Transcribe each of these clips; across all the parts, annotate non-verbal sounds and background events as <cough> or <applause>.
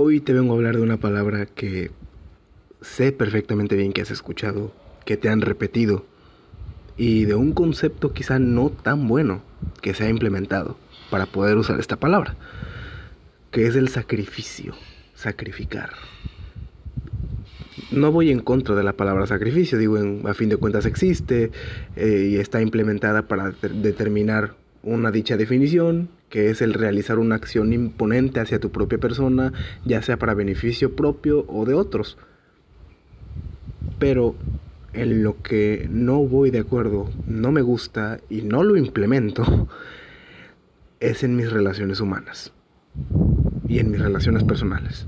Hoy te vengo a hablar de una palabra que sé perfectamente bien que has escuchado, que te han repetido, y de un concepto quizá no tan bueno que se ha implementado para poder usar esta palabra, que es el sacrificio, sacrificar. No voy en contra de la palabra sacrificio, digo, a fin de cuentas existe eh, y está implementada para determinar una dicha definición, que es el realizar una acción imponente hacia tu propia persona, ya sea para beneficio propio o de otros. Pero en lo que no voy de acuerdo, no me gusta y no lo implemento, <laughs> es en mis relaciones humanas y en mis relaciones personales.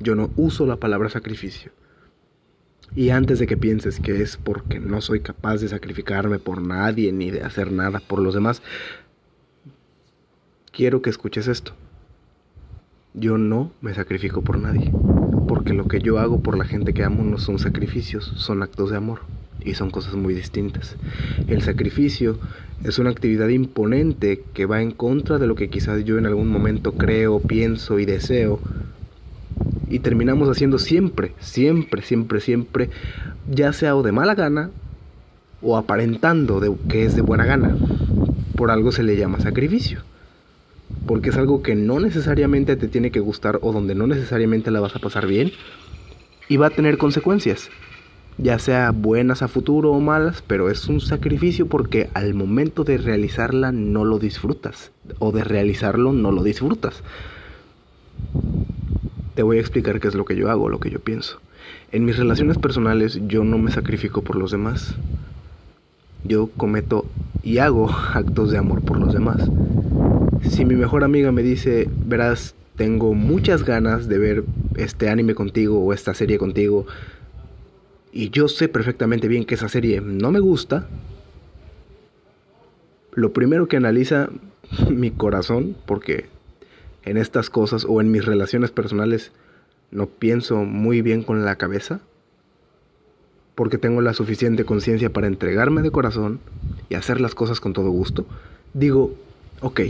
Yo no uso la palabra sacrificio. Y antes de que pienses que es porque no soy capaz de sacrificarme por nadie ni de hacer nada por los demás, quiero que escuches esto. Yo no me sacrifico por nadie, porque lo que yo hago por la gente que amo no son sacrificios, son actos de amor y son cosas muy distintas. El sacrificio es una actividad imponente que va en contra de lo que quizás yo en algún momento creo, pienso y deseo. Y terminamos haciendo siempre, siempre, siempre, siempre, ya sea o de mala gana o aparentando que es de buena gana. Por algo se le llama sacrificio porque es algo que no necesariamente te tiene que gustar o donde no necesariamente la vas a pasar bien y va a tener consecuencias, ya sea buenas a futuro o malas, pero es un sacrificio porque al momento de realizarla no lo disfrutas o de realizarlo no lo disfrutas. Te voy a explicar qué es lo que yo hago, lo que yo pienso. En mis relaciones personales yo no me sacrifico por los demás. Yo cometo y hago <laughs> actos de amor por los demás. Si mi mejor amiga me dice, verás, tengo muchas ganas de ver este anime contigo o esta serie contigo, y yo sé perfectamente bien que esa serie no me gusta, lo primero que analiza <laughs> mi corazón, porque en estas cosas o en mis relaciones personales no pienso muy bien con la cabeza, porque tengo la suficiente conciencia para entregarme de corazón y hacer las cosas con todo gusto, digo, ok,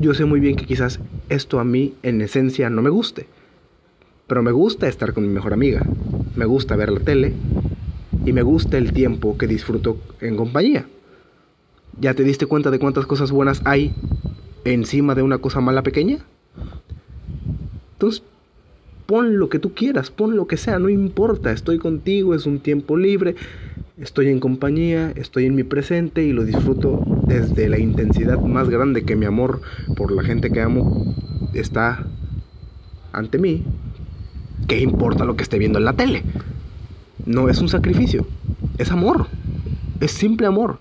yo sé muy bien que quizás esto a mí en esencia no me guste, pero me gusta estar con mi mejor amiga, me gusta ver la tele y me gusta el tiempo que disfruto en compañía. ¿Ya te diste cuenta de cuántas cosas buenas hay encima de una cosa mala pequeña? Entonces, pon lo que tú quieras, pon lo que sea, no importa, estoy contigo, es un tiempo libre, estoy en compañía, estoy en mi presente y lo disfruto desde la intensidad más grande que mi amor por la gente que amo está ante mí. ¿Qué importa lo que esté viendo en la tele? No es un sacrificio, es amor, es simple amor.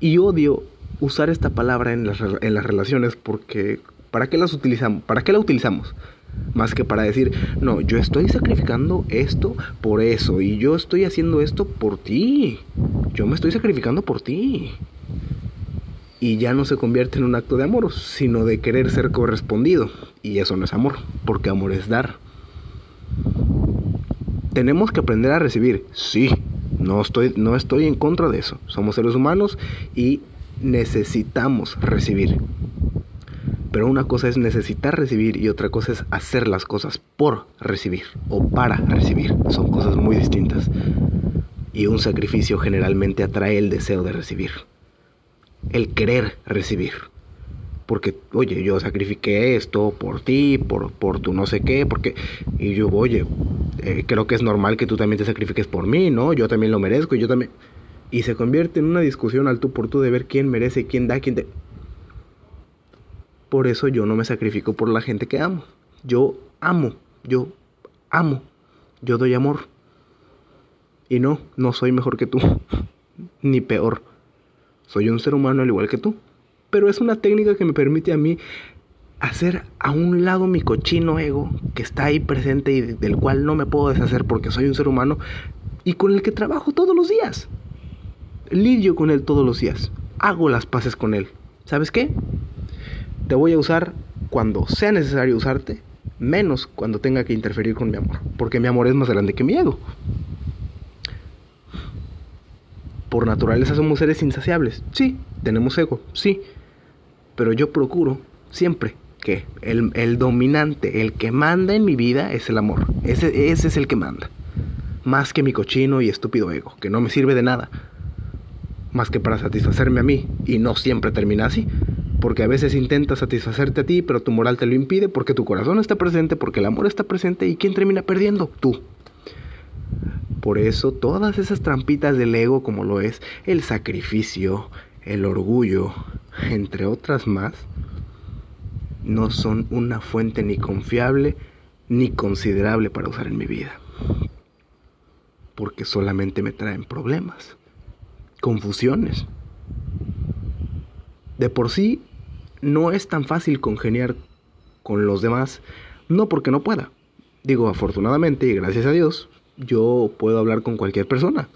Y odio usar esta palabra en las, en las relaciones porque ¿para qué las utilizamos? ¿Para qué la utilizamos? Más que para decir, no, yo estoy sacrificando esto por eso y yo estoy haciendo esto por ti. Yo me estoy sacrificando por ti. Y ya no se convierte en un acto de amor, sino de querer ser correspondido. Y eso no es amor, porque amor es dar. Tenemos que aprender a recibir, sí. No estoy, no estoy en contra de eso. Somos seres humanos y necesitamos recibir. Pero una cosa es necesitar recibir y otra cosa es hacer las cosas por recibir o para recibir. Son cosas muy distintas. Y un sacrificio generalmente atrae el deseo de recibir. El querer recibir. Porque, oye, yo sacrifiqué esto por ti, por, por tu no sé qué, porque... Y yo, oye, eh, creo que es normal que tú también te sacrifiques por mí, ¿no? Yo también lo merezco y yo también... Y se convierte en una discusión al tú por tú de ver quién merece, quién da, quién te... Por eso yo no me sacrifico por la gente que amo. Yo amo, yo amo, yo doy amor. Y no, no soy mejor que tú, <laughs> ni peor. Soy un ser humano al igual que tú. Pero es una técnica que me permite a mí hacer a un lado mi cochino ego que está ahí presente y del cual no me puedo deshacer porque soy un ser humano y con el que trabajo todos los días. Lidio con él todos los días. Hago las paces con él. ¿Sabes qué? Te voy a usar cuando sea necesario usarte, menos cuando tenga que interferir con mi amor, porque mi amor es más grande que mi ego. Por naturaleza somos seres insaciables, sí, tenemos ego, sí, pero yo procuro siempre que el, el, dominante, el que manda en mi vida es el amor. Ese, ese es el que manda. Más que mi cochino y estúpido ego, que no me sirve de nada. Más que para satisfacerme a mí. Y no siempre termina así. Porque a veces intenta satisfacerte a ti, pero tu moral te lo impide, porque tu corazón está presente, porque el amor está presente. ¿Y quién termina perdiendo? Tú. Por eso todas esas trampitas del ego, como lo es el sacrificio, el orgullo, entre otras más, no son una fuente ni confiable ni considerable para usar en mi vida. Porque solamente me traen problemas, confusiones. De por sí, no es tan fácil congeniar con los demás, no porque no pueda. Digo, afortunadamente y gracias a Dios, yo puedo hablar con cualquier persona.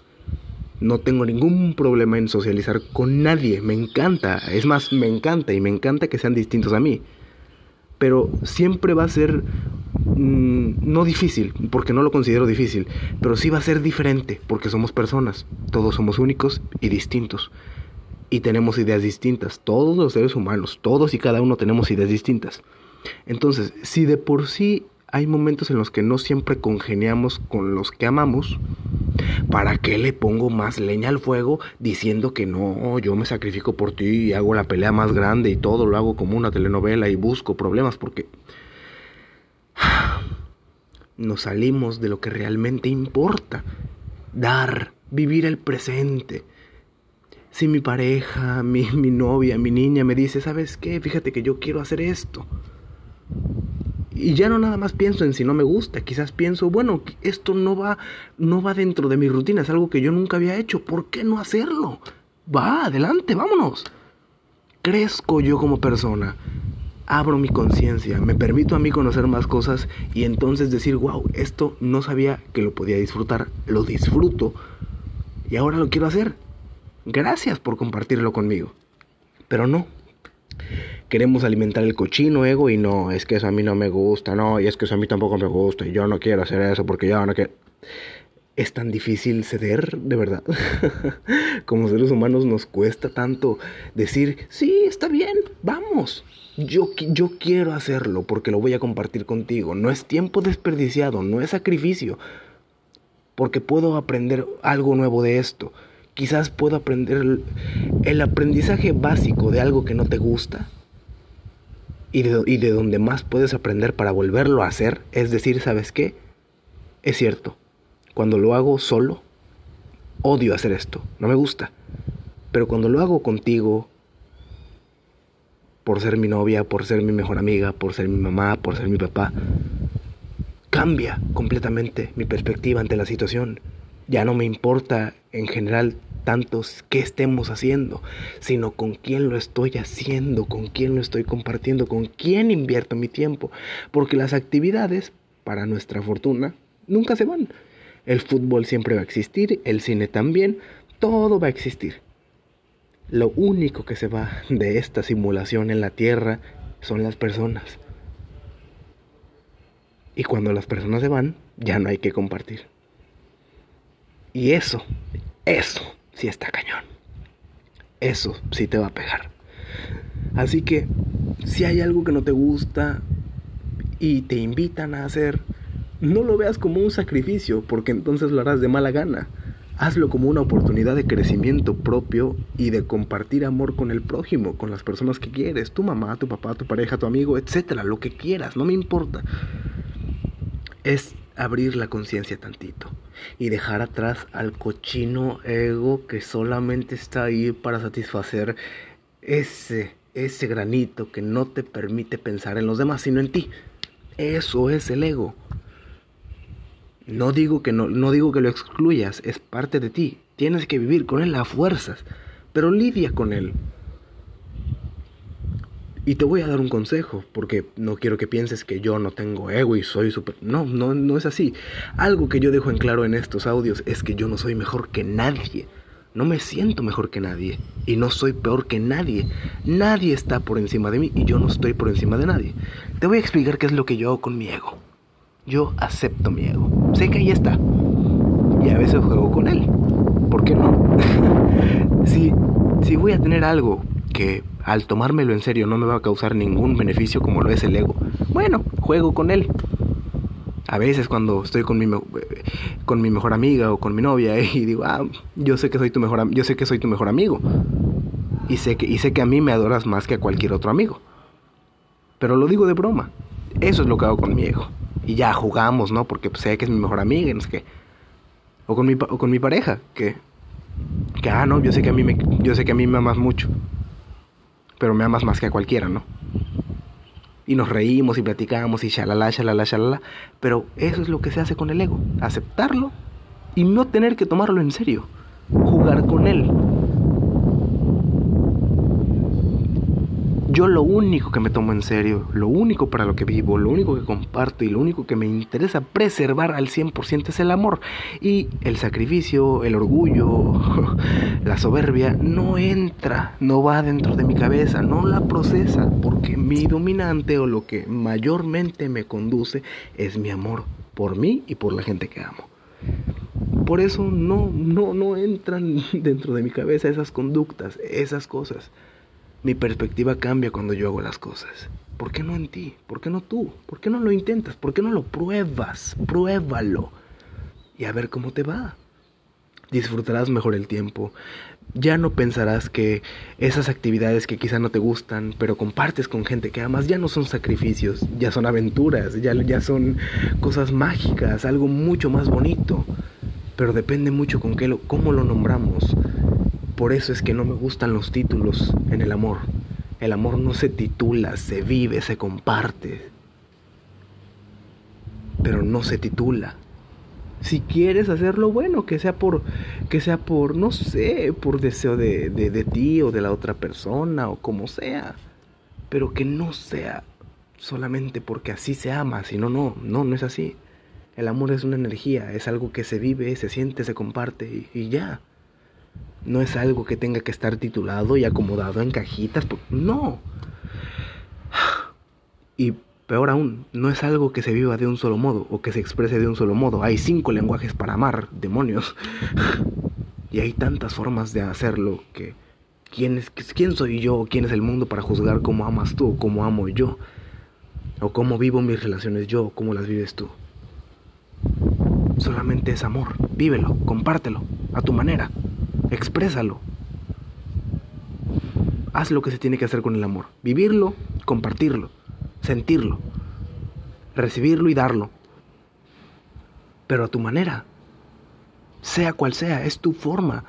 No tengo ningún problema en socializar con nadie, me encanta, es más, me encanta y me encanta que sean distintos a mí pero siempre va a ser mm, no difícil, porque no lo considero difícil, pero sí va a ser diferente, porque somos personas, todos somos únicos y distintos. Y tenemos ideas distintas, todos los seres humanos, todos y cada uno tenemos ideas distintas. Entonces, si de por sí hay momentos en los que no siempre congeniamos con los que amamos, ¿para qué le pongo más leña al fuego diciendo que no, yo me sacrifico por ti y hago la pelea más grande y todo lo hago como una telenovela y busco problemas? Porque nos salimos de lo que realmente importa. Dar, vivir el presente. Si mi pareja, mi, mi novia, mi niña me dice, ¿sabes qué? Fíjate que yo quiero hacer esto y ya no nada más pienso en si no me gusta, quizás pienso, bueno, esto no va, no va dentro de mi rutina, es algo que yo nunca había hecho, ¿por qué no hacerlo? Va, adelante, vámonos. Crezco yo como persona, abro mi conciencia, me permito a mí conocer más cosas y entonces decir, wow, esto no sabía que lo podía disfrutar, lo disfruto y ahora lo quiero hacer. Gracias por compartirlo conmigo. Pero no, queremos alimentar el cochino ego y no, es que eso a mí no me gusta, no, y es que eso a mí tampoco me gusta, y yo no quiero hacer eso porque yo no quiero... Es tan difícil ceder, de verdad. <laughs> Como seres humanos nos cuesta tanto decir, sí, está bien, vamos. Yo, yo quiero hacerlo porque lo voy a compartir contigo. No es tiempo desperdiciado, no es sacrificio. Porque puedo aprender algo nuevo de esto. Quizás puedo aprender el aprendizaje básico de algo que no te gusta y de, donde más puedes aprender para volverlo a hacer, es decir, ¿sabes qué? Es cierto, cuando lo hago solo, odio hacer esto, no me gusta. Pero cuando lo hago contigo, por ser mi novia, por ser mi mejor amiga, por ser mi mamá, por ser mi papá, cambia completamente mi perspectiva ante la situación. Ya no me importa en general tantos qué estemos haciendo, sino con quién lo estoy haciendo, con quién lo estoy compartiendo, con quién invierto mi tiempo. Porque las actividades, para nuestra fortuna, nunca se van. El fútbol siempre va a existir, el cine también, todo va a existir. Lo único que se va de esta simulación en la Tierra son las personas. Y cuando las personas se van, ya no hay que compartir. Y eso, eso sí está cañón. Eso sí te va a pegar. Así que si hay algo que no te gusta y te invitan a hacer, no lo veas como un sacrificio, porque entonces lo harás de mala gana. Hazlo como una oportunidad de crecimiento propio y de compartir amor con el prójimo, con las personas que quieres, tu mamá, tu papá, tu pareja, tu amigo, etcétera, lo que quieras, no me importa. Es abrir la conciencia tantito y dejar atrás al cochino ego que solamente está ahí para satisfacer ese ese granito que no te permite pensar en los demás sino en ti. Eso es el ego. No digo que no, no digo que lo excluyas, es parte de ti. Tienes que vivir con él a fuerzas, pero lidia con él. Y te voy a dar un consejo, porque no quiero que pienses que yo no tengo ego y soy súper... No, no, no es así. Algo que yo dejo en claro en estos audios es que yo no soy mejor que nadie. No me siento mejor que nadie. Y no soy peor que nadie. Nadie está por encima de mí y yo no estoy por encima de nadie. Te voy a explicar qué es lo que yo hago con mi ego. Yo acepto mi ego. Sé que ahí está. Y a veces juego con él. ¿Por qué no? <laughs> si, si voy a tener algo que al tomármelo en serio no me va a causar ningún beneficio como lo es el ego, bueno, juego con él. A veces cuando estoy con mi, con mi mejor amiga o con mi novia y digo, ah, yo sé que soy tu mejor, yo sé que soy tu mejor amigo. Y sé, que, y sé que a mí me adoras más que a cualquier otro amigo. Pero lo digo de broma. Eso es lo que hago con mi ego. Y ya jugamos, ¿no? Porque sé que es mi mejor amiga y no sé qué. O con mi, o con mi pareja, que que ah no yo sé que a mí me yo sé que a mí me amas mucho pero me amas más que a cualquiera no y nos reímos y platicamos y shalala shalala shalala. Pero eso es lo que se hace con el ego aceptarlo y no tener que tomarlo en serio jugar con él Yo lo único que me tomo en serio, lo único para lo que vivo, lo único que comparto y lo único que me interesa preservar al 100% es el amor. Y el sacrificio, el orgullo, <laughs> la soberbia no entra, no va dentro de mi cabeza, no la procesa, porque mi dominante o lo que mayormente me conduce es mi amor por mí y por la gente que amo. Por eso no, no, no entran <laughs> dentro de mi cabeza esas conductas, esas cosas. Mi perspectiva cambia cuando yo hago las cosas. ¿Por qué no en ti? ¿Por qué no tú? ¿Por qué no lo intentas? ¿Por qué no lo pruebas? Pruébalo. Y a ver cómo te va. Disfrutarás mejor el tiempo. Ya no pensarás que esas actividades que quizá no te gustan, pero compartes con gente que amas, ya no son sacrificios, ya son aventuras, ya, ya son cosas mágicas, algo mucho más bonito. Pero depende mucho con qué lo, cómo lo nombramos. Por eso es que no me gustan los títulos en el amor. El amor no se titula, se vive, se comparte. Pero no se titula. Si quieres hacerlo bueno, que sea por, que sea por, no sé, por deseo de, de, ti o de la otra persona o como sea. Pero que no sea solamente porque así se ama, sino no, no, no es así. El amor es una energía, es algo que se vive, se siente, se comparte y ya. No es algo que tenga que estar titulado y acomodado en cajitas. No. Y peor aún, no es algo que se viva de un solo modo o que se exprese de un solo modo. Hay cinco lenguajes para amar, demonios. Y hay tantas formas de hacerlo que... ¿Quién, es, ¿Quién soy yo? ¿Quién es el mundo para juzgar cómo amas tú cómo amo yo? O cómo vivo mis relaciones yo cómo las vives tú. Solamente es amor. Vívelo, compártelo, a tu manera. Exprésalo. Haz lo que se tiene que hacer con el amor. Vivirlo, compartirlo, sentirlo, recibirlo y darlo. Pero a tu manera. Sea cual sea, es tu forma.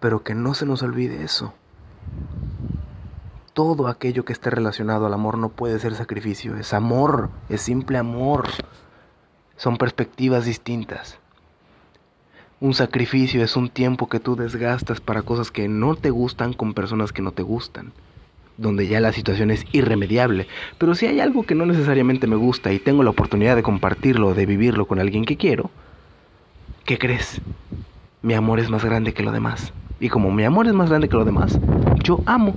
Pero que no se nos olvide eso. Todo aquello que esté relacionado al amor no puede ser sacrificio, es amor, es simple amor. Son perspectivas distintas. Un sacrificio es un tiempo que tú desgastas para cosas que no te gustan con personas que no te gustan, donde ya la situación es irremediable. Pero si hay algo que no necesariamente me gusta y tengo la oportunidad de compartirlo, de vivirlo con alguien que quiero, ¿qué crees? Mi amor es más grande que lo demás. Y como mi amor es más grande que lo demás, yo amo.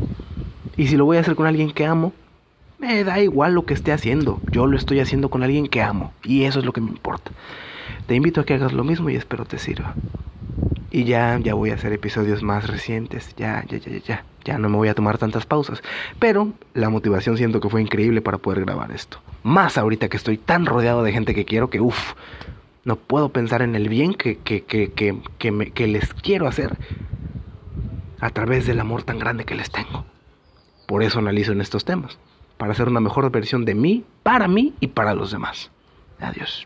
Y si lo voy a hacer con alguien que amo, me da igual lo que esté haciendo. Yo lo estoy haciendo con alguien que amo. Y eso es lo que me importa. Te invito a que hagas lo mismo y espero te sirva. Y ya, ya voy a hacer episodios más recientes. Ya, ya, ya, ya, ya. no me voy a tomar tantas pausas. Pero la motivación siento que fue increíble para poder grabar esto. Más ahorita que estoy tan rodeado de gente que quiero que, uff, no puedo pensar en el bien que, que, que, que, que, me, que les quiero hacer a través del amor tan grande que les tengo. Por eso analizo en estos temas. Para hacer una mejor versión de mí, para mí y para los demás. Adiós.